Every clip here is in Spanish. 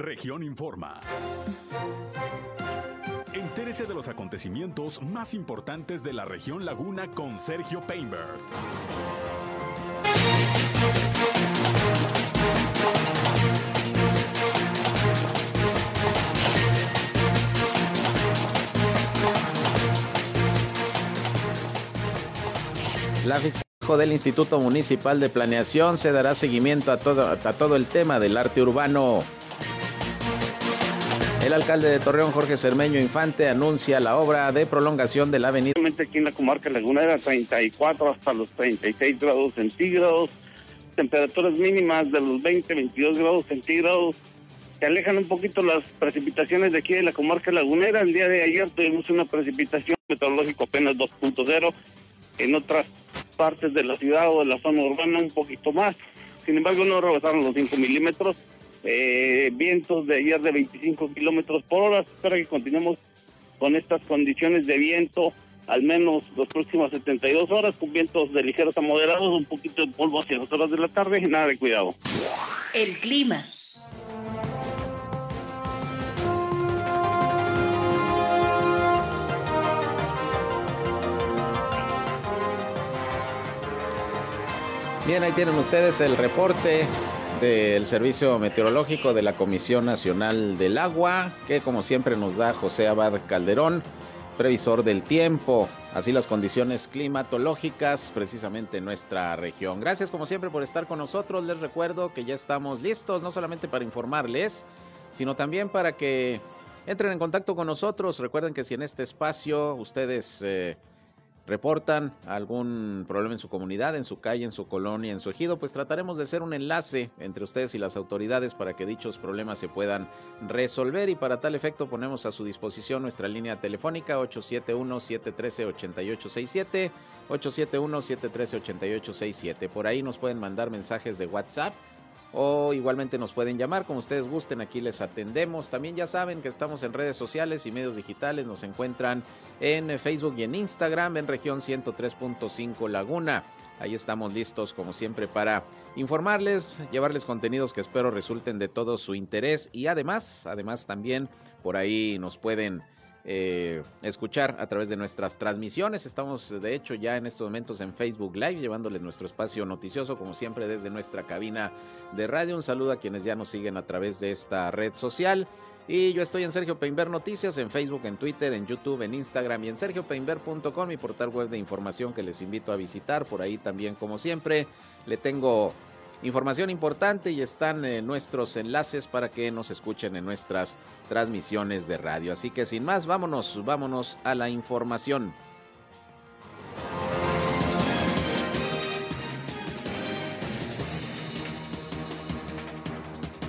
Región Informa. Entérese de los acontecimientos más importantes de la región Laguna con Sergio Painberg. La fiscal del Instituto Municipal de Planeación se dará seguimiento a todo, a todo el tema del arte urbano. El alcalde de Torreón, Jorge Cermeño Infante, anuncia la obra de prolongación de la avenida. Aquí en la comarca lagunera, 34 hasta los 36 grados centígrados, temperaturas mínimas de los 20, 22 grados centígrados. Se alejan un poquito las precipitaciones de aquí de la comarca lagunera. El día de ayer tuvimos una precipitación meteorológica apenas 2.0. En otras partes de la ciudad o de la zona urbana un poquito más. Sin embargo, no rebasaron los 5 milímetros. Eh, vientos de ayer de 25 kilómetros por hora. Espero que continuemos con estas condiciones de viento al menos las próximas 72 horas, con vientos de ligeros a moderados, un poquito de polvo hacia las horas de la tarde nada de cuidado. El clima. Bien, ahí tienen ustedes el reporte del Servicio Meteorológico de la Comisión Nacional del Agua, que como siempre nos da José Abad Calderón, previsor del tiempo, así las condiciones climatológicas precisamente en nuestra región. Gracias como siempre por estar con nosotros. Les recuerdo que ya estamos listos, no solamente para informarles, sino también para que entren en contacto con nosotros. Recuerden que si en este espacio ustedes... Eh, reportan algún problema en su comunidad, en su calle, en su colonia, en su ejido, pues trataremos de ser un enlace entre ustedes y las autoridades para que dichos problemas se puedan resolver y para tal efecto ponemos a su disposición nuestra línea telefónica 871-713-8867, 871-713-8867. Por ahí nos pueden mandar mensajes de WhatsApp o igualmente nos pueden llamar como ustedes gusten, aquí les atendemos. También ya saben que estamos en redes sociales y medios digitales, nos encuentran en Facebook y en Instagram en región 103.5 Laguna. Ahí estamos listos como siempre para informarles, llevarles contenidos que espero resulten de todo su interés y además, además también por ahí nos pueden eh, escuchar a través de nuestras transmisiones. Estamos de hecho ya en estos momentos en Facebook Live llevándoles nuestro espacio noticioso como siempre desde nuestra cabina de radio. Un saludo a quienes ya nos siguen a través de esta red social. Y yo estoy en Sergio Peinber Noticias, en Facebook, en Twitter, en YouTube, en Instagram y en sergiopeinber.com, mi portal web de información que les invito a visitar. Por ahí también, como siempre, le tengo información importante y están eh, nuestros enlaces para que nos escuchen en nuestras transmisiones de radio. Así que sin más, vámonos, vámonos a la información.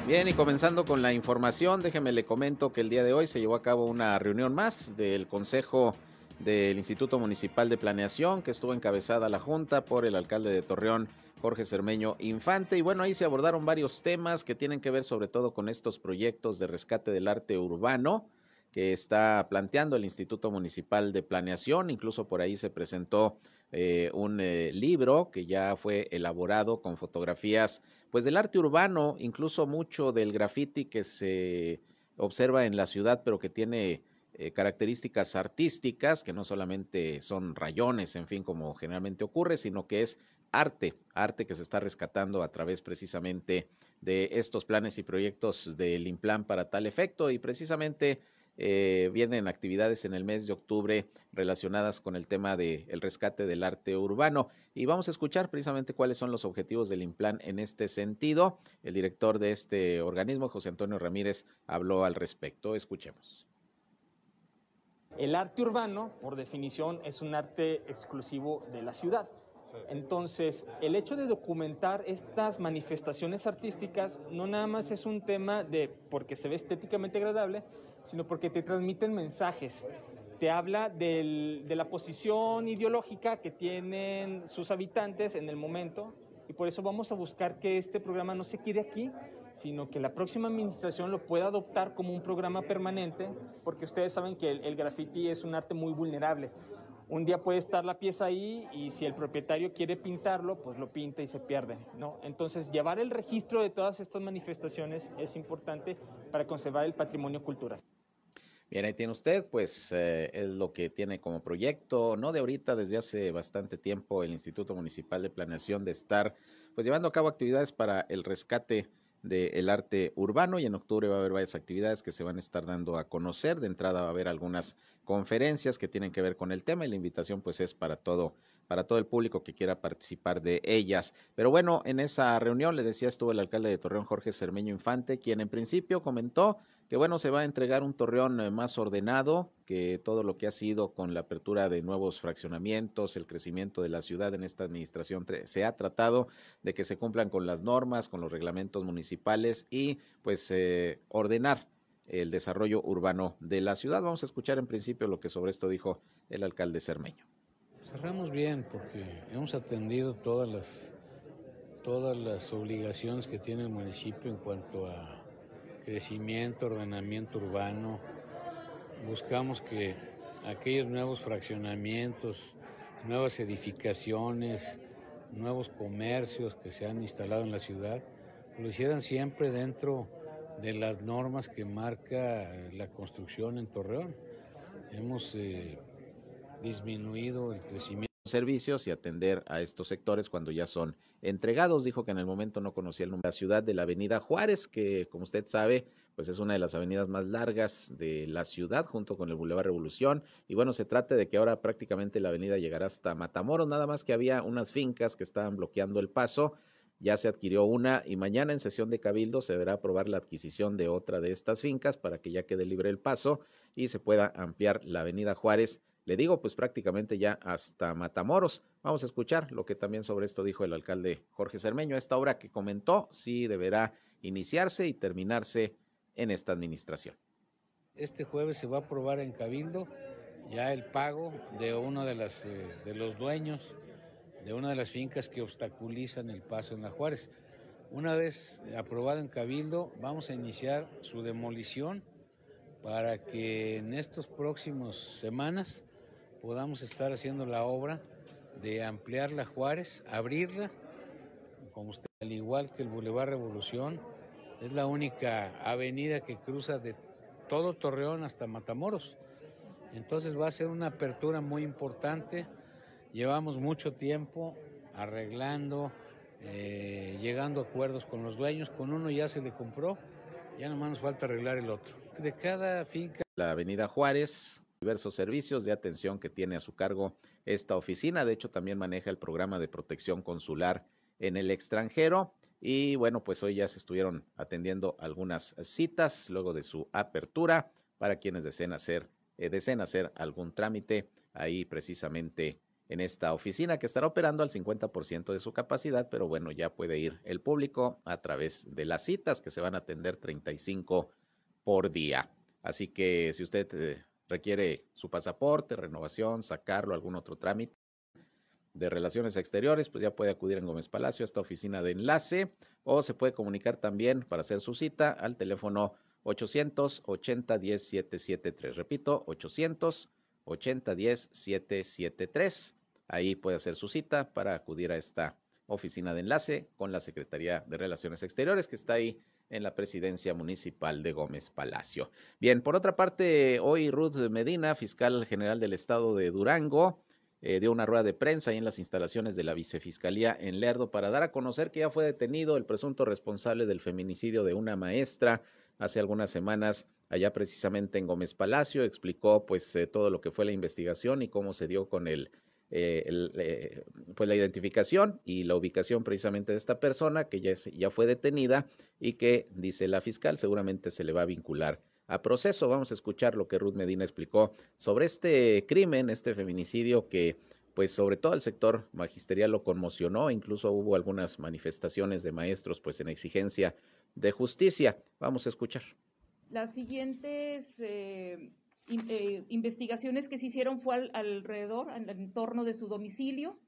Bien, y comenzando con la información, déjeme le comento que el día de hoy se llevó a cabo una reunión más del Consejo del Instituto Municipal de Planeación, que estuvo encabezada la Junta por el alcalde de Torreón, Jorge Cermeño Infante. Y bueno, ahí se abordaron varios temas que tienen que ver sobre todo con estos proyectos de rescate del arte urbano que está planteando el Instituto Municipal de Planeación. Incluso por ahí se presentó eh, un eh, libro que ya fue elaborado con fotografías pues del arte urbano, incluso mucho del graffiti que se observa en la ciudad, pero que tiene eh, características artísticas, que no solamente son rayones, en fin, como generalmente ocurre, sino que es arte, arte que se está rescatando a través precisamente de estos planes y proyectos del Implan para tal efecto y precisamente eh, vienen actividades en el mes de octubre relacionadas con el tema del el rescate del arte urbano. Y vamos a escuchar precisamente cuáles son los objetivos del Implan en este sentido. El director de este organismo, José Antonio Ramírez, habló al respecto. Escuchemos. El arte urbano, por definición, es un arte exclusivo de la ciudad. Entonces, el hecho de documentar estas manifestaciones artísticas no nada más es un tema de porque se ve estéticamente agradable, sino porque te transmiten mensajes. Te habla de la posición ideológica que tienen sus habitantes en el momento y por eso vamos a buscar que este programa no se quede aquí, sino que la próxima administración lo pueda adoptar como un programa permanente, porque ustedes saben que el, el graffiti es un arte muy vulnerable un día puede estar la pieza ahí y si el propietario quiere pintarlo, pues lo pinta y se pierde, ¿no? Entonces, llevar el registro de todas estas manifestaciones es importante para conservar el patrimonio cultural. Bien, ahí tiene usted, pues eh, es lo que tiene como proyecto, no de ahorita, desde hace bastante tiempo el Instituto Municipal de Planeación de estar pues llevando a cabo actividades para el rescate del arte urbano y en octubre va a haber varias actividades que se van a estar dando a conocer. De entrada va a haber algunas conferencias que tienen que ver con el tema y la invitación pues es para todo para todo el público que quiera participar de ellas. Pero bueno, en esa reunión, le decía, estuvo el alcalde de Torreón, Jorge Cermeño Infante, quien en principio comentó que bueno, se va a entregar un Torreón eh, más ordenado, que todo lo que ha sido con la apertura de nuevos fraccionamientos, el crecimiento de la ciudad en esta administración, se ha tratado de que se cumplan con las normas, con los reglamentos municipales y pues eh, ordenar el desarrollo urbano de la ciudad. Vamos a escuchar en principio lo que sobre esto dijo el alcalde Cermeño. Cerramos bien porque hemos atendido todas las, todas las obligaciones que tiene el municipio en cuanto a crecimiento, ordenamiento urbano. Buscamos que aquellos nuevos fraccionamientos, nuevas edificaciones, nuevos comercios que se han instalado en la ciudad, lo hicieran siempre dentro de las normas que marca la construcción en Torreón. Hemos eh, disminuido el crecimiento. Servicios y atender a estos sectores cuando ya son entregados. Dijo que en el momento no conocía el nombre de la ciudad de la Avenida Juárez, que como usted sabe, pues es una de las avenidas más largas de la ciudad, junto con el Boulevard Revolución. Y bueno, se trata de que ahora prácticamente la avenida llegará hasta Matamoros, nada más que había unas fincas que estaban bloqueando el paso. Ya se adquirió una y mañana en sesión de cabildo se deberá aprobar la adquisición de otra de estas fincas para que ya quede libre el paso y se pueda ampliar la avenida Juárez le digo, pues prácticamente ya hasta Matamoros. Vamos a escuchar lo que también sobre esto dijo el alcalde Jorge Cermeño. Esta obra que comentó sí deberá iniciarse y terminarse en esta administración. Este jueves se va a aprobar en Cabildo ya el pago de uno de, las, eh, de los dueños de una de las fincas que obstaculizan el paso en la Juárez. Una vez aprobado en Cabildo, vamos a iniciar su demolición para que en estos próximos semanas podamos estar haciendo la obra de ampliar la Juárez, abrirla, como usted, al igual que el Boulevard Revolución, es la única avenida que cruza de todo Torreón hasta Matamoros. Entonces va a ser una apertura muy importante. Llevamos mucho tiempo arreglando, eh, llegando a acuerdos con los dueños. Con uno ya se le compró, ya nomás nos falta arreglar el otro. De cada finca. La avenida Juárez, diversos servicios de atención que tiene a su cargo esta oficina. De hecho, también maneja el programa de protección consular en el extranjero. Y bueno, pues hoy ya se estuvieron atendiendo algunas citas luego de su apertura para quienes deseen hacer, eh, deseen hacer algún trámite ahí precisamente en esta oficina que estará operando al 50% de su capacidad, pero bueno, ya puede ir el público a través de las citas que se van a atender 35 por día. Así que si usted eh, requiere su pasaporte, renovación, sacarlo, algún otro trámite de relaciones exteriores, pues ya puede acudir en Gómez Palacio a esta oficina de enlace o se puede comunicar también para hacer su cita al teléfono 880 10 773. Repito, 880 10 773. Ahí puede hacer su cita para acudir a esta oficina de enlace con la Secretaría de Relaciones Exteriores que está ahí en la presidencia municipal de Gómez Palacio. Bien, por otra parte, hoy Ruth Medina, fiscal general del estado de Durango, eh, dio una rueda de prensa ahí en las instalaciones de la vicefiscalía en Lerdo para dar a conocer que ya fue detenido el presunto responsable del feminicidio de una maestra hace algunas semanas allá precisamente en Gómez Palacio. Explicó pues eh, todo lo que fue la investigación y cómo se dio con el eh, eh, pues la identificación y la ubicación precisamente de esta persona que ya, ya fue detenida y que, dice la fiscal, seguramente se le va a vincular a proceso. Vamos a escuchar lo que Ruth Medina explicó sobre este crimen, este feminicidio que pues sobre todo el sector magisterial lo conmocionó, incluso hubo algunas manifestaciones de maestros pues en exigencia de justicia. Vamos a escuchar. Las siguientes eh, eh, investigaciones que se hicieron fue alrededor, en el entorno de su domicilio,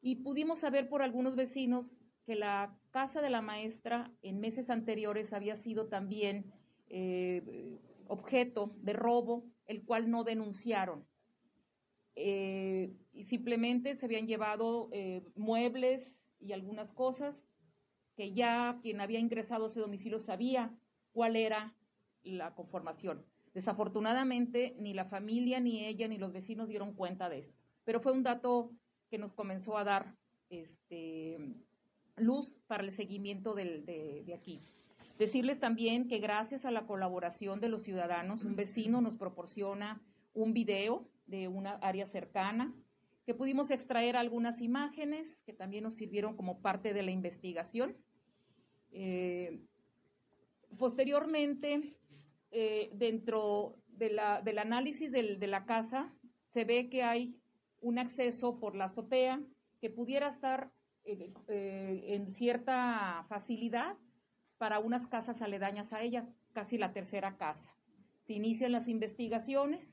y pudimos saber por algunos vecinos que la casa de la maestra en meses anteriores había sido también eh, objeto de robo, el cual no denunciaron. eh, y simplemente se habían llevado muebles y algunas cosas que ya quien había ingresado a ese domicilio sabía cuál era la conformación. Desafortunadamente, ni la familia, ni ella, ni los vecinos dieron cuenta de esto. Pero fue un dato que nos comenzó a dar este, luz para el seguimiento de, aquí. Decirles también que gracias a la colaboración de los ciudadanos, un vecino nos proporciona un video de una área cercana, que pudimos extraer algunas imágenes que también nos sirvieron como parte de la investigación. Eh, posteriormente, eh, dentro del análisis de la casa, se ve que hay un acceso por la azotea que pudiera estar eh, eh, en cierta facilidad para unas casas aledañas a ella, casi la tercera casa. Se inician las investigaciones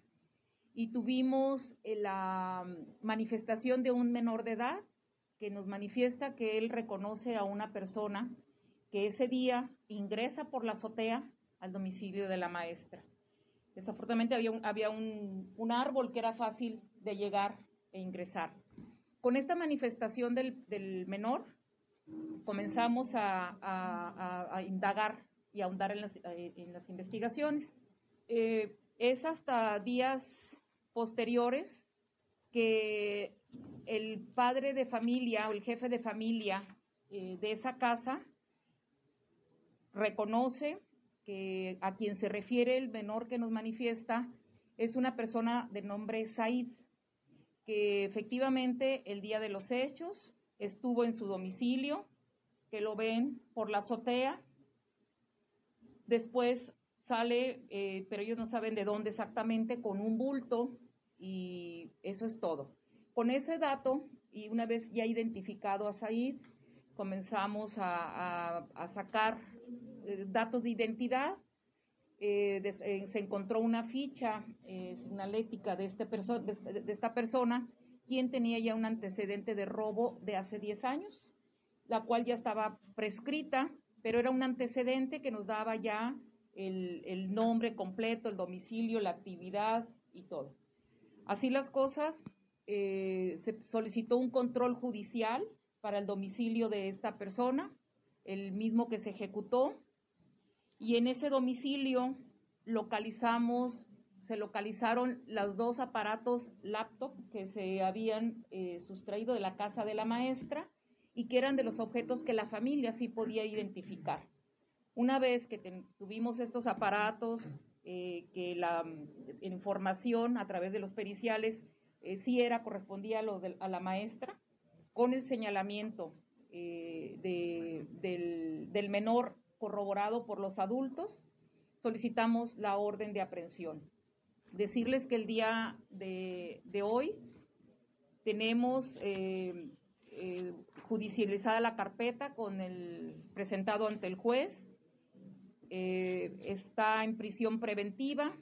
y tuvimos la manifestación de un menor de edad que nos manifiesta que él reconoce a una persona que ese día ingresa por la azotea al domicilio de la maestra. Desafortunadamente había un, había un árbol que era fácil de llegar e ingresar. Con esta manifestación del, menor, comenzamos a, indagar y a ahondar en las, eh, investigaciones. Eh, es hasta días posteriores que el padre de familia o el jefe de familia eh, de esa casa reconoce que a quien se refiere el menor que nos manifiesta es una persona de nombre Said que efectivamente el día de los hechos estuvo en su domicilio, que lo ven por la azotea. Después sale, eh, pero ellos no saben de dónde exactamente, con un bulto y eso es todo. Con ese dato, y una vez ya identificado a Said, comenzamos a, sacar eh, datos de identidad. Eh, se encontró una ficha signalética de, este de, de, esta persona, quien tenía ya un antecedente de robo de hace 10 años, la cual ya estaba prescrita, pero era un antecedente que nos daba ya el, el nombre completo, el domicilio, la actividad y todo. Así las cosas, eh, se solicitó un control judicial para el domicilio de esta persona, el mismo que se ejecutó, y en ese domicilio localizamos se localizaron los dos aparatos laptop que se habían eh, sustraído de la casa de la maestra y que eran de los objetos que la familia sí podía identificar. Una vez que tuvimos estos aparatos, eh, que la mm, información a través de los periciales eh, sí era, correspondía a, la maestra, con el señalamiento del menor corroborado por los adultos, solicitamos la orden de aprehensión decirles que el día de, hoy tenemos eh, eh, judicializada la carpeta con el presentado ante el juez. Eh, está en prisión preventiva.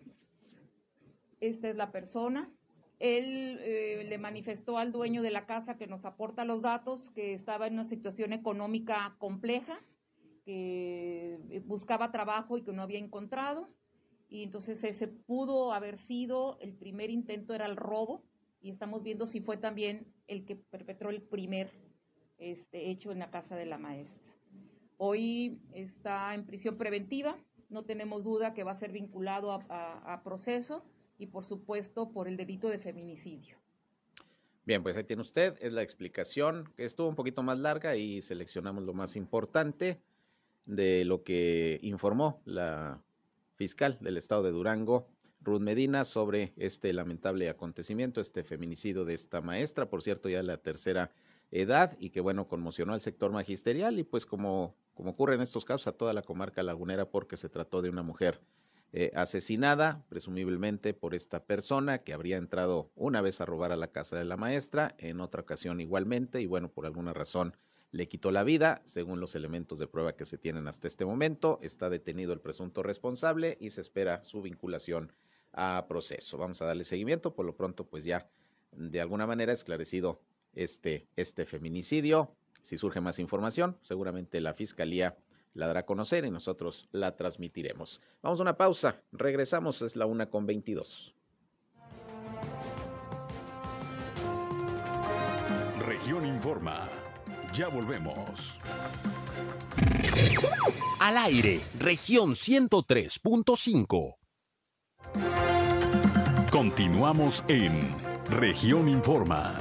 Esta es la persona. Él le manifestó al dueño de la casa que nos aporta los datos que estaba en una situación económica compleja, que buscaba trabajo y que no había encontrado y entonces ese pudo haber sido, el primer intento era el robo y estamos viendo si fue también el que perpetró el primer este, hecho en la casa de la maestra. Hoy está en prisión preventiva, no tenemos duda que va a ser vinculado a, proceso y por supuesto por el delito de feminicidio. Bien, pues ahí tiene usted, es la explicación, que estuvo un poquito más larga y seleccionamos lo más importante de lo que informó la fiscal del estado de Durango, Ruth Medina, sobre este lamentable acontecimiento, este feminicidio de esta maestra, por cierto, ya de la tercera edad, y que bueno, conmocionó al sector magisterial y pues como, como ocurre en estos casos a toda la comarca lagunera porque se trató de una mujer eh, asesinada, presumiblemente por esta persona que habría entrado una vez a robar a la casa de la maestra, en otra ocasión igualmente, y bueno, por alguna razón le quitó la vida, según los elementos de prueba que se tienen hasta este momento. Está detenido el presunto responsable y se espera su vinculación a proceso. Vamos a darle seguimiento, por lo pronto pues ya de alguna manera esclarecido este, este feminicidio. Si surge más información, seguramente la Fiscalía la dará a conocer y nosotros la transmitiremos. Vamos a una pausa, regresamos, es la una con 22. Región Informa. Ya volvemos. Al aire, región 103.5. Continuamos en región Informa.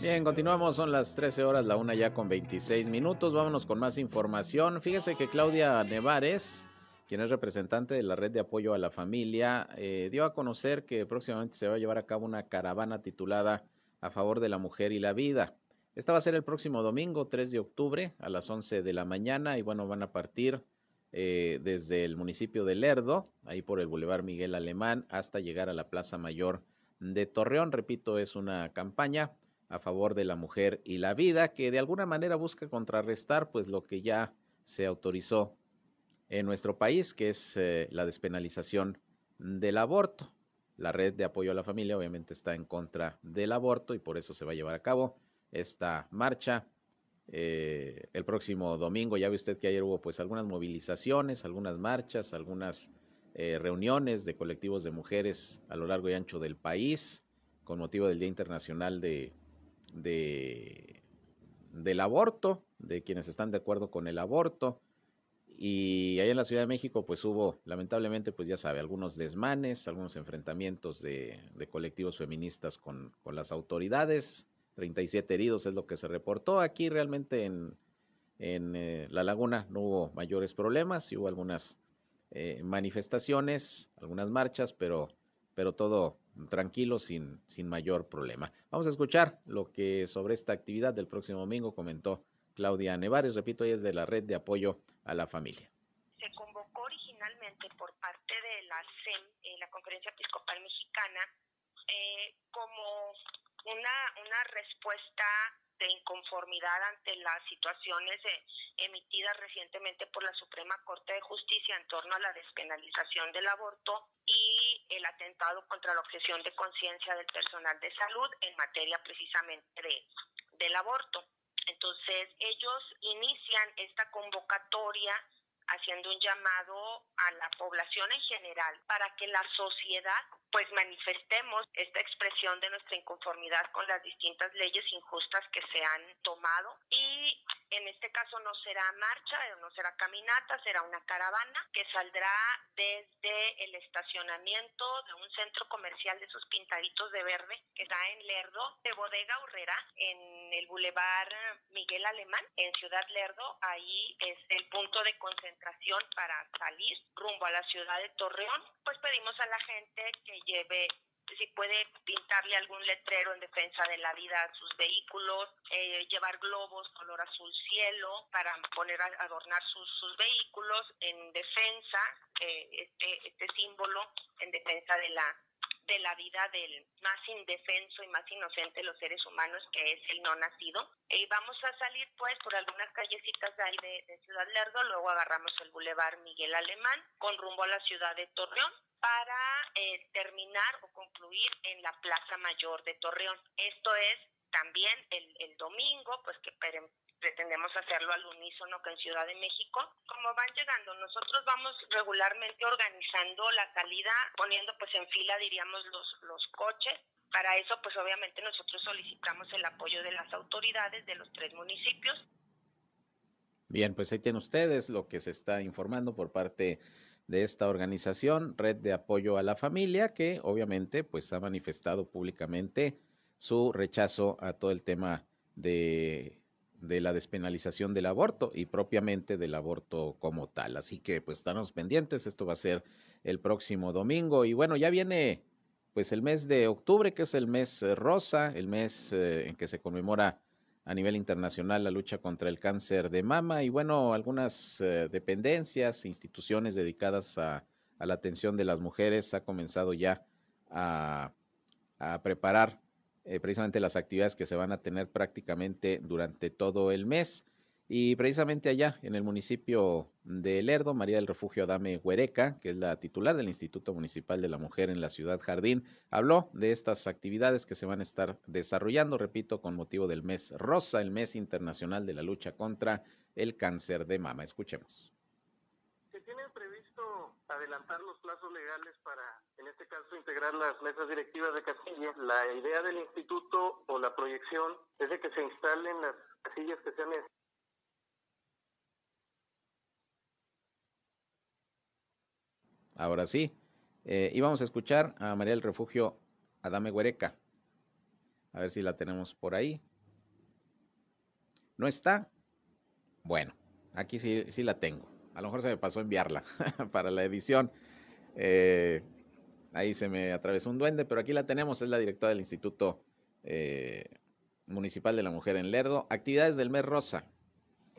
Bien, continuamos, son las 13 horas, la una ya con 26 minutos. Vámonos con más información. Fíjese que Claudia Nevares, quien es representante de la red de apoyo a la familia, eh, dio a conocer que próximamente se va a llevar a cabo una caravana titulada A favor de la mujer y la vida. Esta va a ser el próximo domingo, 3 de octubre, a las 11 de la mañana, y bueno, van a partir eh, desde el municipio de Lerdo, ahí por el Boulevard Miguel Alemán, hasta llegar a la Plaza Mayor de Torreón. Repito, es una campaña a favor de la mujer y la vida, que de alguna manera busca contrarrestar pues lo que ya se autorizó en nuestro país, que es eh, la despenalización del aborto. La red de apoyo a la familia obviamente está en contra del aborto y por eso se va a llevar a cabo esta marcha eh, el próximo domingo. Ya ve usted que ayer hubo pues algunas movilizaciones, algunas marchas, algunas eh, reuniones de colectivos de mujeres a lo largo y ancho del país con motivo del Día Internacional de de, del aborto, de quienes están de acuerdo con el aborto. Y ahí en la Ciudad de México, pues hubo, lamentablemente, pues ya sabe, algunos desmanes, algunos enfrentamientos de, colectivos feministas con, con, las autoridades. 37 heridos es lo que se reportó. Aquí realmente en, en eh, La Laguna no hubo mayores problemas, y hubo algunas eh, manifestaciones, algunas marchas, pero, pero todo tranquilo, sin, sin mayor problema. Vamos a escuchar lo que sobre esta actividad del próximo domingo comentó Claudia Nevares, repito, ella es de la Red de Apoyo a la Familia. Se convocó originalmente por parte de la CEM, eh, la Conferencia Episcopal Mexicana, eh, como una, una respuesta de inconformidad ante las situaciones emitidas recientemente por la Suprema Corte de Justicia en torno a la despenalización del aborto y el atentado contra la objeción de conciencia del personal de salud en materia precisamente de, del aborto. Entonces, ellos inician esta convocatoria haciendo un llamado a la población en general para que la sociedad pues manifestemos esta expresión de nuestra inconformidad con las distintas leyes injustas que se han tomado y en este caso no será marcha, no será caminata, será una caravana que saldrá desde el estacionamiento de un centro comercial de esos pintaditos de verde que está en Lerdo, de Bodega Urrera, en el Boulevard Miguel Alemán, en Ciudad Lerdo. Ahí es el punto de concentración para salir rumbo a la ciudad de Torreón. Pues pedimos a la gente que lleve si puede pintarle algún letrero en defensa de la vida a sus vehículos, eh, llevar globos color azul cielo para poner a adornar sus, vehículos en defensa, eh, este, este símbolo en defensa de la de la vida del más indefenso y más inocente de los seres humanos, que es el no nacido. Y vamos a salir pues por algunas callecitas de ahí de, Ciudad Lerdo, luego agarramos el Boulevard Miguel Alemán con rumbo a la ciudad de Torreón para eh, terminar o concluir en la Plaza Mayor de Torreón. Esto es también el, domingo, pues que pretendemos hacerlo al unísono que en Ciudad de México. Como van llegando, nosotros vamos regularmente organizando la salida, poniendo pues en fila, diríamos, los, los coches. Para eso, pues obviamente nosotros solicitamos el apoyo de las autoridades de los tres municipios. Bien, pues ahí tienen ustedes lo que se está informando por parte de esta organización, Red de Apoyo a la Familia, que obviamente pues ha manifestado públicamente su rechazo a todo el tema de de la despenalización del aborto y propiamente del aborto como tal. Así que pues estamos pendientes, esto va a ser el próximo domingo y bueno, ya viene pues el mes de octubre, que es el mes eh, rosa, el mes eh, en que se conmemora a nivel internacional la lucha contra el cáncer de mama y bueno, algunas eh, dependencias, instituciones dedicadas a, a, la atención de las mujeres ha comenzado ya a, a preparar eh, precisamente las actividades que se van a tener prácticamente durante todo el mes. Y precisamente allá, en el municipio de Lerdo, María del Refugio Adame Huereca, que es la titular del Instituto Municipal de la Mujer en la ciudad Jardín, habló de estas actividades que se van a estar desarrollando, repito, con motivo del mes rosa, el mes internacional de la lucha contra el cáncer de mama. Escuchemos adelantar los plazos legales para, en este caso, integrar las mesas directivas de casillas. La idea del instituto o la proyección es de que se instalen las casillas que sean. Ahora sí, eh, íbamos a escuchar a María del Refugio Adame Huereca. A ver si la tenemos por ahí. ¿No está? Bueno, aquí sí, sí la tengo. A lo mejor se me pasó enviarla para la edición. Eh, ahí se me atravesó un duende, pero aquí la tenemos. Es la directora del Instituto eh, Municipal de la Mujer en Lerdo. Actividades del mes rosa.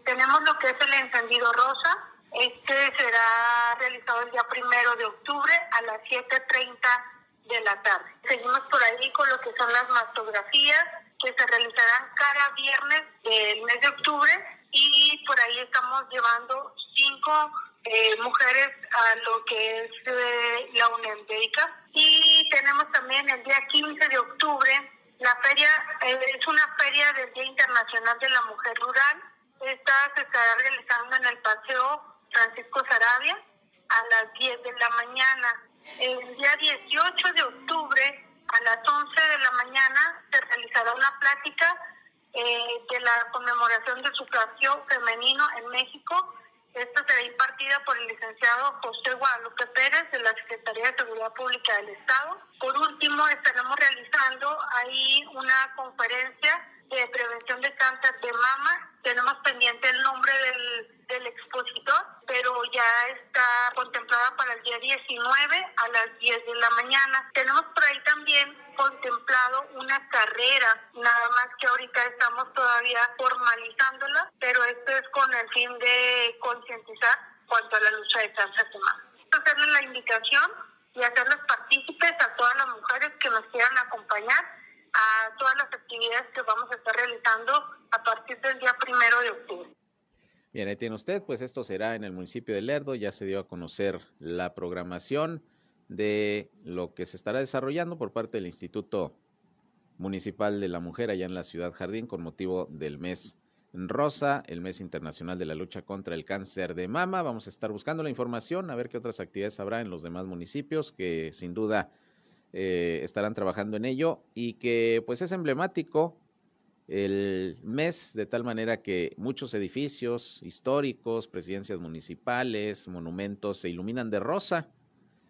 Tenemos lo que es el encendido rosa. Este será realizado el día primero de octubre a las 7.30 de la tarde. Seguimos por ahí con lo que son las mastografías que se realizarán cada viernes del mes de octubre y por ahí estamos llevando cinco eh, mujeres a lo que es eh, la UNED Y tenemos también el día 15 de octubre, la feria, eh, es una feria del Día Internacional de la Mujer Rural. Esta se estará realizando en el Paseo Francisco Sarabia a las 10 de la mañana. El día 18 de octubre, a las 11 de la mañana, se realizará una plática eh, de la conmemoración del sufragio femenino en México. Esta será impartida por el licenciado José Guadalupe Pérez de la Secretaría de Seguridad Pública del Estado. Por último, estaremos realizando ahí una conferencia de prevención de cáncer de mama. Tenemos pendiente el nombre del, del expositor, pero ya está contemplada para el día 19 a las 10 de la mañana. Tenemos por ahí también contemplado una carrera, nada más que ahorita estamos todavía formalizándola, pero esto es con el fin de concientizar cuanto a la lucha de cáncer de mama. Hacerles la invitación y hacerles partícipes a todas las mujeres que nos quieran acompañar a todas las actividades que vamos a estar realizando a partir del día primero de octubre. Bien, ahí tiene usted, pues esto será en el municipio de Lerdo, ya se dio a conocer la programación de lo que se estará desarrollando por parte del Instituto Municipal de la Mujer allá en la ciudad Jardín con motivo del mes rosa, el mes internacional de la lucha contra el cáncer de mama. Vamos a estar buscando la información, a ver qué otras actividades habrá en los demás municipios que sin duda eh, estarán trabajando en ello y que pues es emblemático el mes de tal manera que muchos edificios históricos, presidencias municipales, monumentos se iluminan de rosa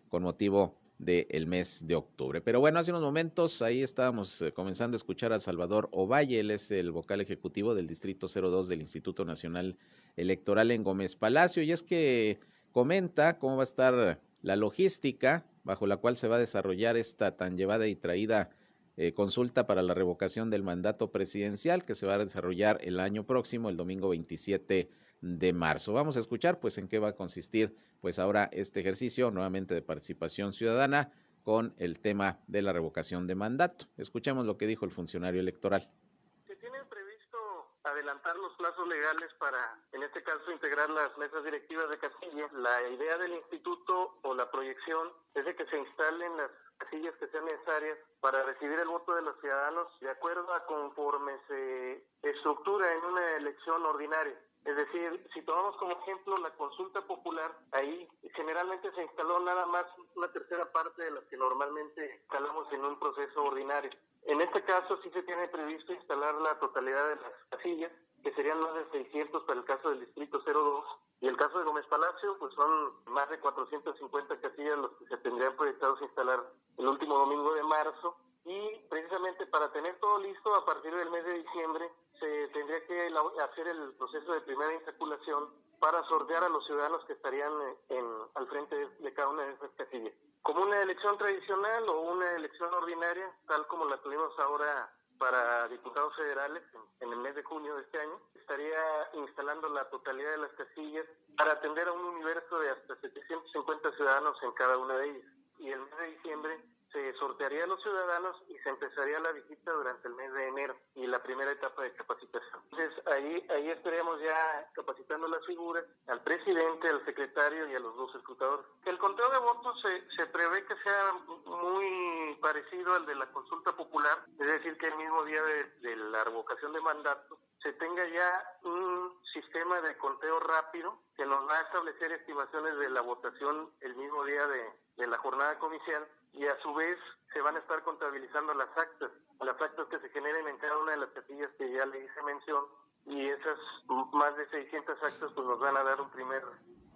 con motivo del mes de octubre. Pero bueno, hace unos momentos ahí estábamos eh, comenzando a escuchar a Salvador Ovalle, él es el vocal ejecutivo del Distrito 02 del Instituto Nacional Electoral en Gómez Palacio y es que comenta cómo va a estar la logística bajo la cual se va a desarrollar esta tan llevada y traída eh, consulta para la revocación del mandato presidencial que se va a desarrollar el año próximo, el domingo 27 de marzo. Vamos a escuchar pues en qué va a consistir pues ahora este ejercicio nuevamente de participación ciudadana con el tema de la revocación de mandato. Escuchemos lo que dijo el funcionario electoral adelantar los plazos legales para, en este caso, integrar las mesas directivas de casillas. La idea del instituto o la proyección es de que se instalen las casillas que sean necesarias para recibir el voto de los ciudadanos de acuerdo a conforme se estructura en una elección ordinaria. Es decir, si tomamos como ejemplo la consulta popular, ahí generalmente se instaló nada más una tercera parte de las que normalmente instalamos en un proceso ordinario. En este caso sí se tiene previsto instalar la totalidad de las casillas, que serían más de 600 para el caso del Distrito 02. Y el caso de Gómez Palacio, pues son más de 450 casillas los que se tendrían proyectados instalar el último domingo de marzo. Y precisamente para tener todo listo, a partir del mes de diciembre, se tendría que hacer el proceso de primera insaculación para sortear a los ciudadanos que estarían en, al frente de cada una de esas casillas como una elección tradicional o una elección ordinaria, tal como la tuvimos ahora para diputados federales en, el mes de junio de este año, estaría instalando la totalidad de las casillas para atender a un universo de hasta 750 ciudadanos en cada una de ellas. Y el mes de diciembre se sortearía a los ciudadanos y se empezaría la visita durante el mes de enero y la primera etapa de capacitación. Entonces ahí, ahí estaríamos ya capacitando las figuras al presidente, al secretario y a los dos escrutadores. El conteo de votos se, se prevé que sea muy parecido al de la consulta popular, es decir, que el mismo día de, de la revocación de mandato se tenga ya un sistema de conteo rápido que nos va a establecer estimaciones de la votación el mismo día de, de la jornada comicial y a su vez se van a estar contabilizando las actas, las actas que se generen en cada una de las casillas que ya le hice mención y esas más de 600 actas pues nos van a dar un primer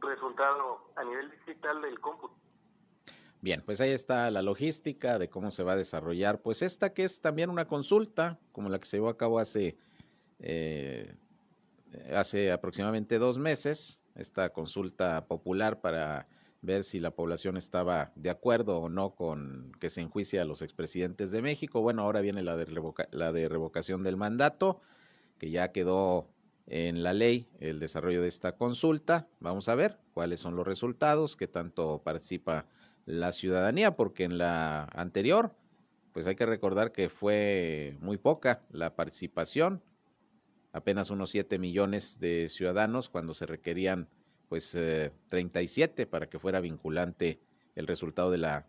resultado a nivel digital del cómputo. Bien, pues ahí está la logística de cómo se va a desarrollar, pues esta que es también una consulta, como la que se llevó a cabo hace, eh, hace aproximadamente dos meses, esta consulta popular para ver si la población estaba de acuerdo o no con que se enjuicie a los expresidentes de México. Bueno, ahora viene la de, la de revocación del mandato, que ya quedó en la ley el desarrollo de esta consulta. Vamos a ver cuáles son los resultados, qué tanto participa la ciudadanía, porque en la anterior, pues hay que recordar que fue muy poca la participación, apenas unos 7 millones de ciudadanos cuando se requerían pues eh, 37 para que fuera vinculante el resultado de la,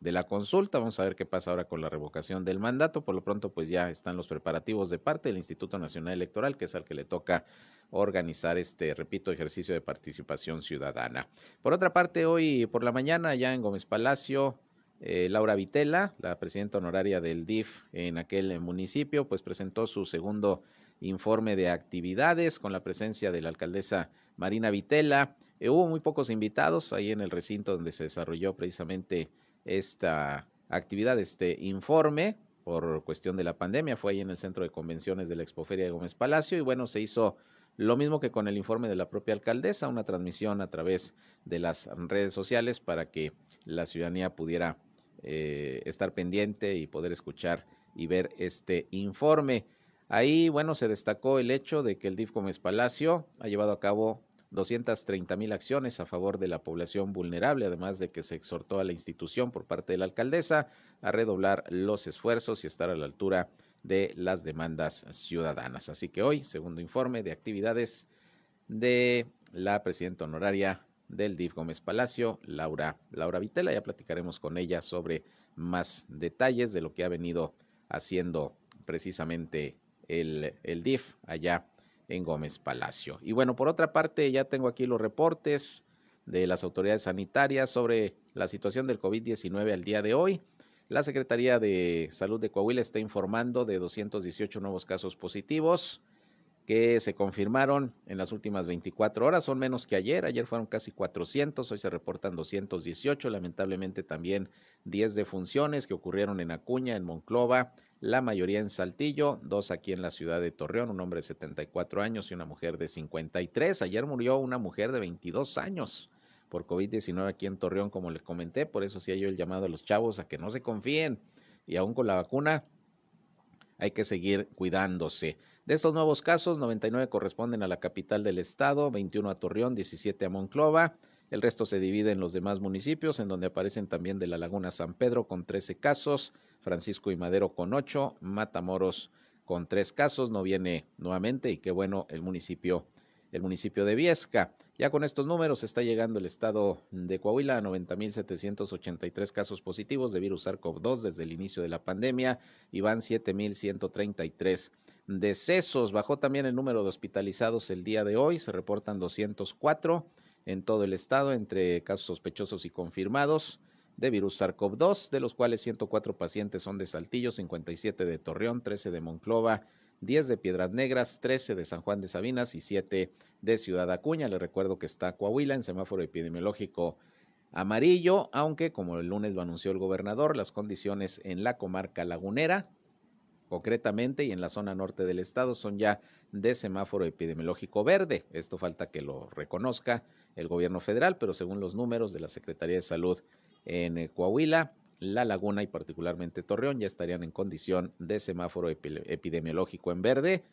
de la consulta. Vamos a ver qué pasa ahora con la revocación del mandato. Por lo pronto, pues ya están los preparativos de parte del Instituto Nacional Electoral, que es al que le toca organizar este, repito, ejercicio de participación ciudadana. Por otra parte, hoy por la mañana, ya en Gómez Palacio, eh, Laura Vitela, la presidenta honoraria del DIF en aquel municipio, pues presentó su segundo informe de actividades con la presencia de la alcaldesa Marina Vitela. Eh, hubo muy pocos invitados ahí en el recinto donde se desarrolló precisamente esta actividad, este informe por cuestión de la pandemia. Fue ahí en el centro de convenciones de la Expoferia de Gómez Palacio y bueno, se hizo lo mismo que con el informe de la propia alcaldesa, una transmisión a través de las redes sociales para que la ciudadanía pudiera eh, estar pendiente y poder escuchar y ver este informe. Ahí, bueno, se destacó el hecho de que el DIF Gómez Palacio ha llevado a cabo 230 mil acciones a favor de la población vulnerable, además de que se exhortó a la institución por parte de la alcaldesa a redoblar los esfuerzos y estar a la altura de las demandas ciudadanas. Así que hoy, segundo informe de actividades de la presidenta honoraria del DIF Gómez Palacio, Laura, Laura Vitela. Ya platicaremos con ella sobre más detalles de lo que ha venido haciendo precisamente el, el DIF allá en Gómez Palacio. Y bueno, por otra parte, ya tengo aquí los reportes de las autoridades sanitarias sobre la situación del COVID-19 al día de hoy. La Secretaría de Salud de Coahuila está informando de 218 nuevos casos positivos que se confirmaron en las últimas 24 horas. Son menos que ayer. Ayer fueron casi 400, hoy se reportan 218. Lamentablemente también 10 defunciones que ocurrieron en Acuña, en Monclova, la mayoría en Saltillo, dos aquí en la ciudad de Torreón, un hombre de 74 años y una mujer de 53. Ayer murió una mujer de 22 años por COVID-19 aquí en Torreón, como les comenté. Por eso hacía yo el llamado a los chavos a que no se confíen y aún con la vacuna hay que seguir cuidándose. De estos nuevos casos, 99 corresponden a la capital del estado, 21 a Torreón, 17 a Monclova. El resto se divide en los demás municipios, en donde aparecen también de la Laguna San Pedro con 13 casos, Francisco y Madero con 8, Matamoros con 3 casos, no viene nuevamente y qué bueno el municipio el municipio de Viesca. Ya con estos números está llegando el estado de Coahuila a 90.783 casos positivos de virus SARS-CoV-2 desde el inicio de la pandemia y van 7.133 decesos. Bajó también el número de hospitalizados el día de hoy, se reportan 204 en todo el estado entre casos sospechosos y confirmados de virus SARS-CoV-2, de los cuales 104 pacientes son de Saltillo, 57 de Torreón, 13 de Monclova, 10 de Piedras Negras, 13 de San Juan de Sabinas y 7 de Ciudad Acuña. Le recuerdo que está Coahuila en semáforo epidemiológico amarillo, aunque como el lunes lo anunció el gobernador, las condiciones en la comarca lagunera, concretamente y en la zona norte del estado, son ya de semáforo epidemiológico verde. Esto falta que lo reconozca el gobierno federal, pero según los números de la Secretaría de Salud en eh, Coahuila, La Laguna y particularmente Torreón ya estarían en condición de semáforo epidemiológico en verde,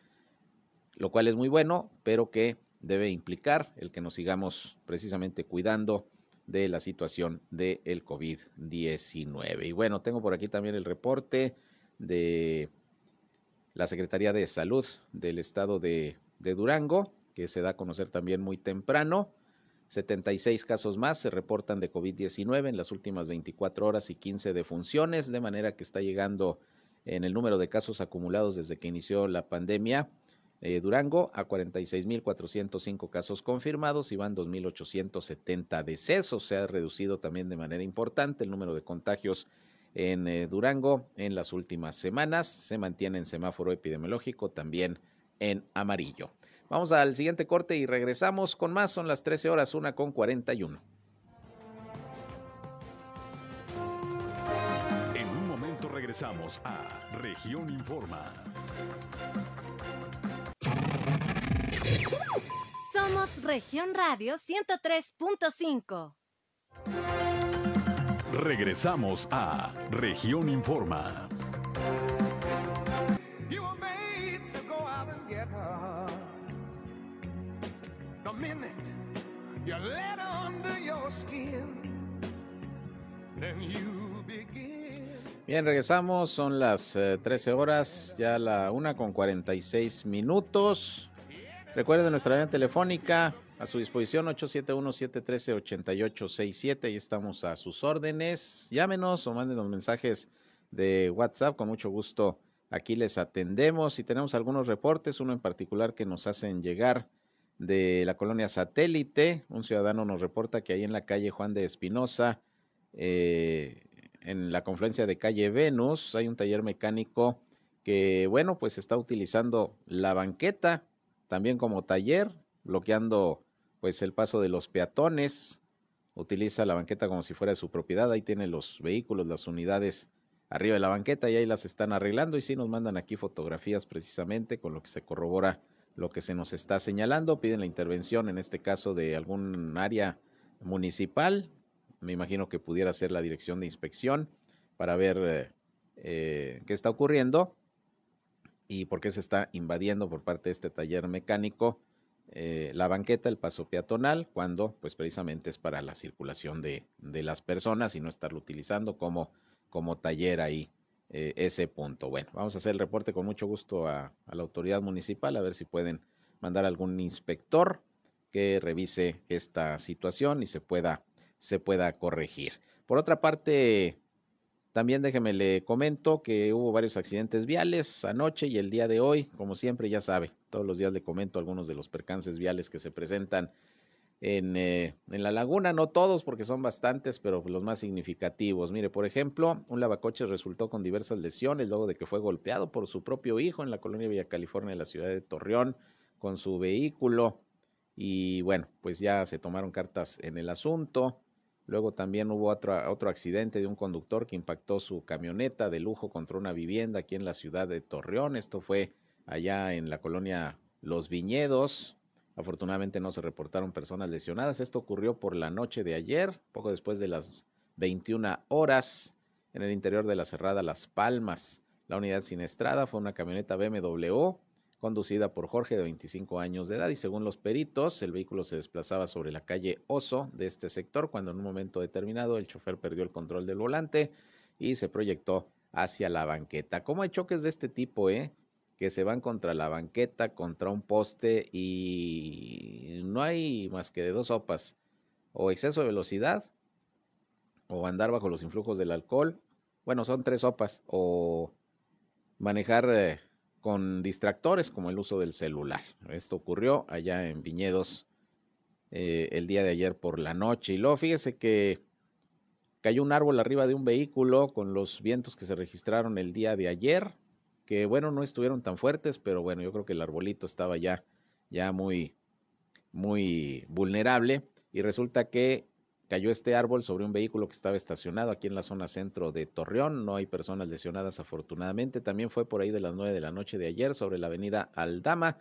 lo cual es muy bueno, pero que debe implicar el que nos sigamos precisamente cuidando de la situación del el COVID-19. Y bueno, tengo por aquí también el reporte de la Secretaría de Salud del estado de Durango, que se da a conocer también muy temprano. 76 casos más se reportan de COVID-19 en las últimas 24 horas y 15 defunciones, de manera que está llegando en el número de casos acumulados desde que inició la pandemia eh, Durango a 46.405 casos confirmados y van 2.870 decesos. Se ha reducido también de manera importante el número de contagios en eh, Durango en las últimas semanas. Se mantiene en semáforo epidemiológico también en amarillo. Vamos al siguiente corte y regresamos con más. Son las 13 horas, una con 41. En un momento regresamos a Región Informa. Somos Región Radio 103.5. Regresamos a Región Informa. Bien, regresamos, son las 13 eh, horas, ya la una con 46 minutos. Recuerden nuestra línea telefónica a su disposición 871-713-8867. Ahí estamos a sus órdenes. Llámenos o mándenos mensajes de WhatsApp. Con mucho gusto aquí les atendemos. Y tenemos algunos reportes, uno en particular que nos hacen llegar de la colonia satélite. Un ciudadano nos reporta que ahí en la calle Juan de Espinosa, eh, en la confluencia de calle Venus, hay un taller mecánico que, bueno, pues está utilizando la banqueta también como taller, bloqueando pues el paso de los peatones, utiliza la banqueta como si fuera de su propiedad, ahí tiene los vehículos, las unidades arriba de la banqueta y ahí las están arreglando y sí nos mandan aquí fotografías precisamente con lo que se corrobora lo que se nos está señalando, piden la intervención en este caso de algún área municipal, me imagino que pudiera ser la dirección de inspección para ver eh, eh, qué está ocurriendo y por qué se está invadiendo por parte de este taller mecánico eh, la banqueta, el paso peatonal, cuando pues precisamente es para la circulación de, de las personas y no estarlo utilizando como, como taller ahí. Eh, ese punto. Bueno, vamos a hacer el reporte con mucho gusto a, a, la autoridad municipal a ver si pueden mandar algún inspector que revise esta situación y se pueda, se pueda corregir. Por otra parte, también déjeme le comento que hubo varios accidentes viales anoche y el día de hoy, como siempre ya sabe, todos los días le comento algunos de los percances viales que se presentan en, eh, en, la laguna, no todos porque son bastantes, pero los más significativos. Mire, por ejemplo, un lavacoches resultó con diversas lesiones luego de que fue golpeado por su propio hijo en la colonia Villa California de la ciudad de Torreón con su vehículo. Y bueno, pues ya se tomaron cartas en el asunto. Luego también hubo otro, otro accidente de un conductor que impactó su camioneta de lujo contra una vivienda aquí en la ciudad de Torreón. Esto fue allá en la colonia Los Viñedos. Afortunadamente no se reportaron personas lesionadas. Esto ocurrió por la noche de ayer, poco después de las 21 horas, en el interior de la cerrada Las Palmas. La unidad siniestrada fue una camioneta BMW conducida por Jorge de 25 años de edad y según los peritos, el vehículo se desplazaba sobre la calle Oso de este sector cuando en un momento determinado el chofer perdió el control del volante y se proyectó hacia la banqueta. ¿Cómo hay choques de este tipo, eh? Que se van contra la banqueta, contra un poste y no hay más que de dos sopas, o exceso de velocidad o andar bajo los influjos del alcohol. Bueno, son tres sopas o manejar eh, con distractores como el uso del celular. Esto ocurrió allá en Viñedos eh, el día de ayer por la noche. Y luego fíjese que cayó un árbol arriba de un vehículo con los vientos que se registraron el día de ayer, que bueno, no estuvieron tan fuertes, pero bueno, yo creo que el arbolito estaba ya, ya muy, muy vulnerable. Y resulta que Cayó este árbol sobre un vehículo que estaba estacionado aquí en la zona centro de Torreón. No hay personas lesionadas afortunadamente. También fue por ahí de las nueve de la noche de ayer sobre la avenida Aldama,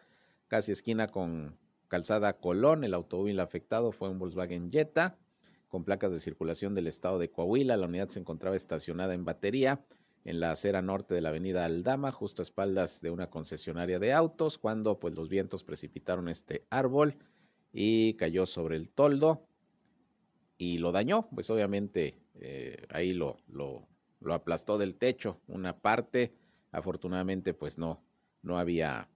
casi esquina con calzada Colón. El automóvil afectado fue un Volkswagen Jetta con placas de circulación del estado de Coahuila. La unidad se encontraba estacionada en batería en la acera norte de la avenida Aldama, justo a espaldas de una concesionaria de autos, cuando pues los vientos precipitaron este árbol y cayó sobre el toldo y lo dañó, pues obviamente eh, ahí lo, lo, aplastó del techo una parte, afortunadamente pues no, no había,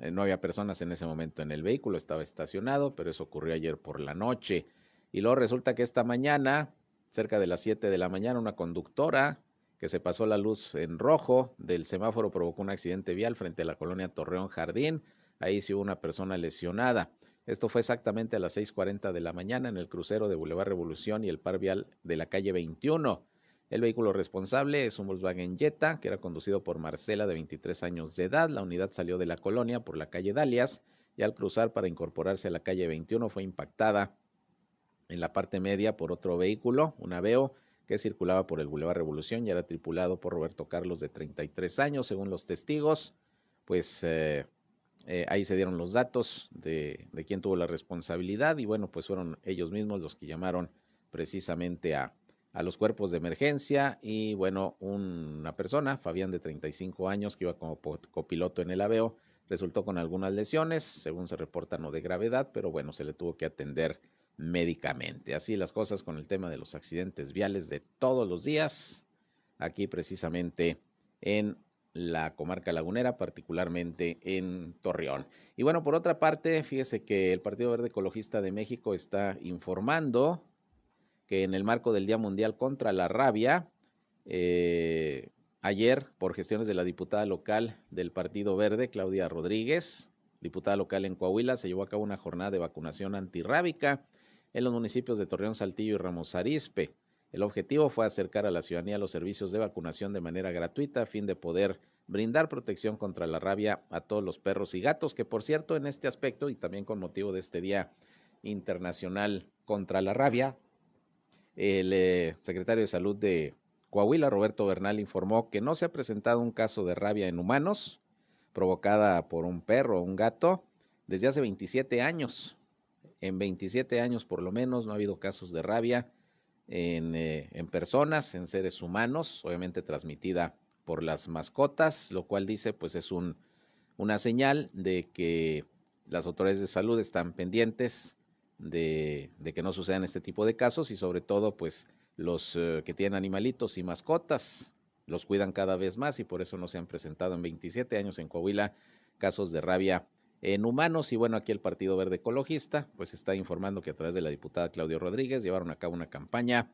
eh, no había personas en ese momento en el vehículo, estaba estacionado, pero eso ocurrió ayer por la noche. Y luego resulta que esta mañana, cerca de las 7 de la mañana, una conductora que se pasó la luz en rojo del semáforo provocó un accidente vial frente a la colonia Torreón Jardín. Ahí sí hubo una persona lesionada. Esto fue exactamente a las 6.40 de la mañana en el crucero de Boulevard Revolución y el par vial de la calle 21. El vehículo responsable es un Volkswagen Jetta que era conducido por Marcela de 23 años de edad. La unidad salió de la colonia por la calle Dalias y al cruzar para incorporarse a la calle 21 fue impactada en la parte media por otro vehículo, un Aveo, que circulaba por el Boulevard Revolución y era tripulado por Roberto Carlos de 33 años, según los testigos. Pues eh, eh, ahí se dieron los datos de, de, quién tuvo la responsabilidad y bueno, pues fueron ellos mismos los que llamaron precisamente a, a los cuerpos de emergencia y bueno, una persona, Fabián de 35 años, que iba como copiloto en el aveo, resultó con algunas lesiones, según se reporta no de gravedad, pero bueno, se le tuvo que atender médicamente. Así las cosas con el tema de los accidentes viales de todos los días, aquí precisamente en la comarca lagunera, particularmente en Torreón. Y bueno, por otra parte, fíjese que el Partido Verde Ecologista de México está informando que en el marco del Día Mundial contra la Rabia, eh, ayer, por gestiones de la diputada local del Partido Verde, Claudia Rodríguez, diputada local en Coahuila, se llevó a cabo una jornada de vacunación antirrábica en los municipios de Torreón, Saltillo y Ramos Arizpe. El objetivo fue acercar a la ciudadanía los servicios de vacunación de manera gratuita a fin de poder brindar protección contra la rabia a todos los perros y gatos, que por cierto en este aspecto y también con motivo de este Día Internacional contra la Rabia, el eh, secretario de Salud de Coahuila, Roberto Bernal, informó que no se ha presentado un caso de rabia en humanos provocada por un perro o un gato desde hace 27 años. En 27 años por lo menos no ha habido casos de rabia en, eh, en personas, en seres humanos, obviamente transmitida por las mascotas, lo cual dice pues es un, una señal de que las autoridades de salud están pendientes de, que no sucedan este tipo de casos y sobre todo pues los uh, que tienen animalitos y mascotas los cuidan cada vez más y por eso no se han presentado en 27 años en Coahuila casos de rabia en humanos. Y bueno, aquí el Partido Verde Ecologista pues está informando que a través de la diputada Claudia Rodríguez llevaron a cabo una campaña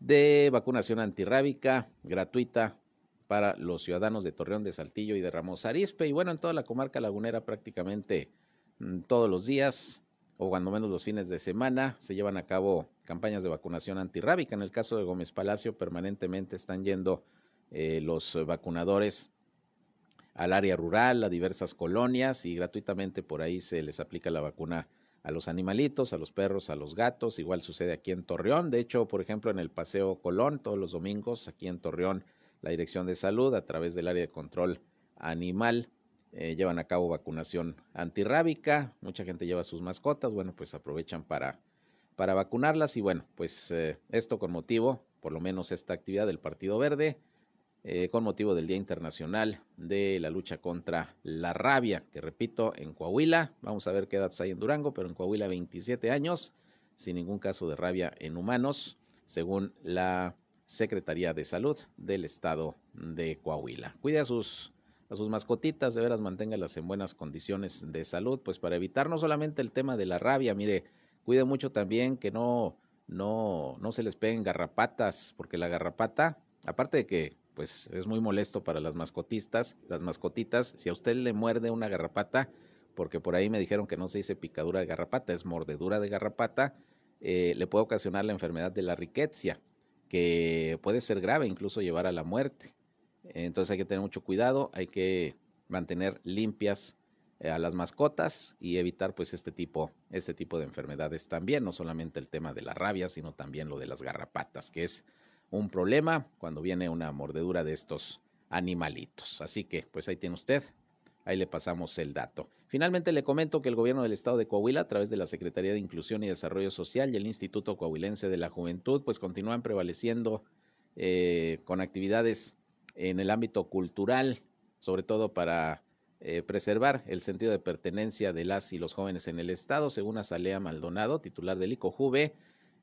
de vacunación antirrábica gratuita para los ciudadanos de Torreón de Saltillo y de Ramos Arizpe. Y bueno, en toda la comarca lagunera prácticamente mm, todos los días o cuando menos los fines de semana se llevan a cabo campañas de vacunación antirrábica. En el caso de Gómez Palacio permanentemente están yendo eh, los vacunadores al área rural, a diversas colonias y gratuitamente por ahí se les aplica la vacuna a los animalitos, a los perros, a los gatos. Igual sucede aquí en Torreón. De hecho, por ejemplo, en el Paseo Colón, todos los domingos, aquí en Torreón, la Dirección de Salud, a través del área de control animal, eh, llevan a cabo vacunación antirrábica. Mucha gente lleva sus mascotas. Bueno, pues aprovechan para, para vacunarlas. Y bueno, pues eh, esto con motivo, por lo menos esta actividad del Partido Verde eh, con motivo del Día Internacional de la Lucha contra la Rabia, que repito, en Coahuila, vamos a ver qué datos hay en Durango, pero en Coahuila 27 años, sin ningún caso de rabia en humanos, según la Secretaría de Salud del Estado de Coahuila. Cuide a sus, a mascotitas, de veras manténgalas en buenas condiciones de salud, pues para evitar no solamente el tema de la rabia, mire, cuide mucho también que no, no, no se les peguen garrapatas, porque la garrapata, aparte de que pues es muy molesto para las mascotistas, las mascotitas. Si a usted le muerde una garrapata, porque por ahí me dijeron que no se dice picadura de garrapata, es mordedura de garrapata, eh, le puede ocasionar la enfermedad de la riqueza, que puede ser grave, incluso llevar a la muerte. Entonces hay que tener mucho cuidado, hay que mantener limpias eh, a las mascotas y evitar pues este tipo, este tipo de enfermedades también, no solamente el tema de la rabia, sino también lo de las garrapatas, que es un problema cuando viene una mordedura de estos animalitos. Así que, pues ahí tiene usted, ahí le pasamos el dato. Finalmente le comento que el gobierno del estado de Coahuila, a través de la Secretaría de Inclusión y Desarrollo Social y el Instituto Coahuilense de la Juventud, pues continúan prevaleciendo eh, con actividades en el ámbito cultural, sobre todo para eh, preservar el sentido de pertenencia de las y los jóvenes en el estado, según Azalea Maldonado, titular del ICOJUVE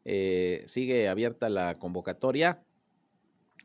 eh, sigue abierta la convocatoria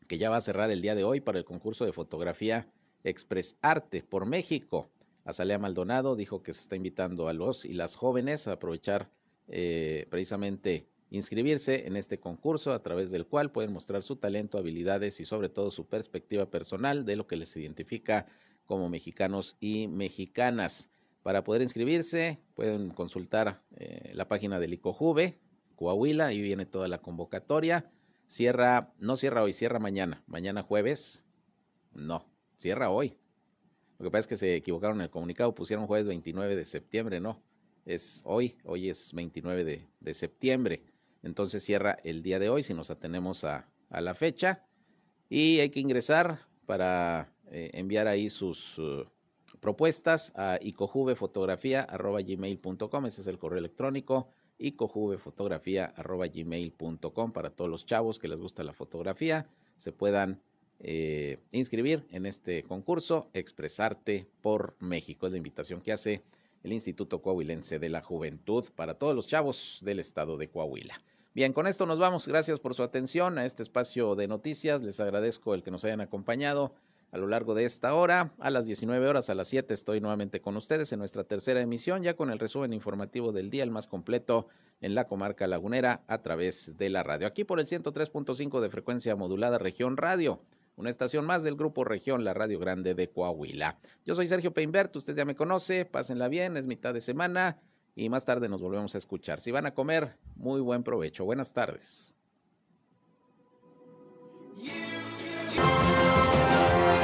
que ya va a cerrar el día de hoy para el concurso de fotografía Express Arte por México. Azalea Maldonado dijo que se está invitando a los y las jóvenes a aprovechar eh, precisamente inscribirse en este concurso a través del cual pueden mostrar su talento, habilidades y sobre todo su perspectiva personal de lo que les identifica como mexicanos y mexicanas. Para poder inscribirse pueden consultar eh, la página del ICOJUVE, Coahuila, ahí viene toda la convocatoria. Cierra, no cierra hoy, cierra mañana. Mañana jueves, no, cierra hoy. Lo que pasa es que se equivocaron en el comunicado, pusieron jueves 29 de septiembre, no, es hoy, hoy es 29 de, septiembre. Entonces cierra el día de hoy si nos atenemos a, la fecha. Y hay que ingresar para eh, enviar ahí sus uh, propuestas a icojuvefotografía.gmail.com, ese es el correo electrónico y cojuvefotografía.gmail.com para todos los chavos que les gusta la fotografía, se puedan eh, inscribir en este concurso Expresarte por México. Es la invitación que hace el Instituto Coahuilense de la Juventud para todos los chavos del estado de Coahuila. Bien, con esto nos vamos. Gracias por su atención a este espacio de noticias. Les agradezco el que nos hayan acompañado a lo largo de esta hora. A las 19 horas, a las 7, estoy nuevamente con ustedes en nuestra tercera emisión, ya con el resumen informativo del día, el más completo en la comarca lagunera a través de la radio. Aquí por el 103.5 de frecuencia modulada Región Radio, una estación más del Grupo Región, la Radio Grande de Coahuila. Yo soy Sergio Peinbert, usted ya me conoce, pásenla bien, es mitad de semana y más tarde nos volvemos a escuchar. Si van a comer, muy buen provecho. Buenas tardes.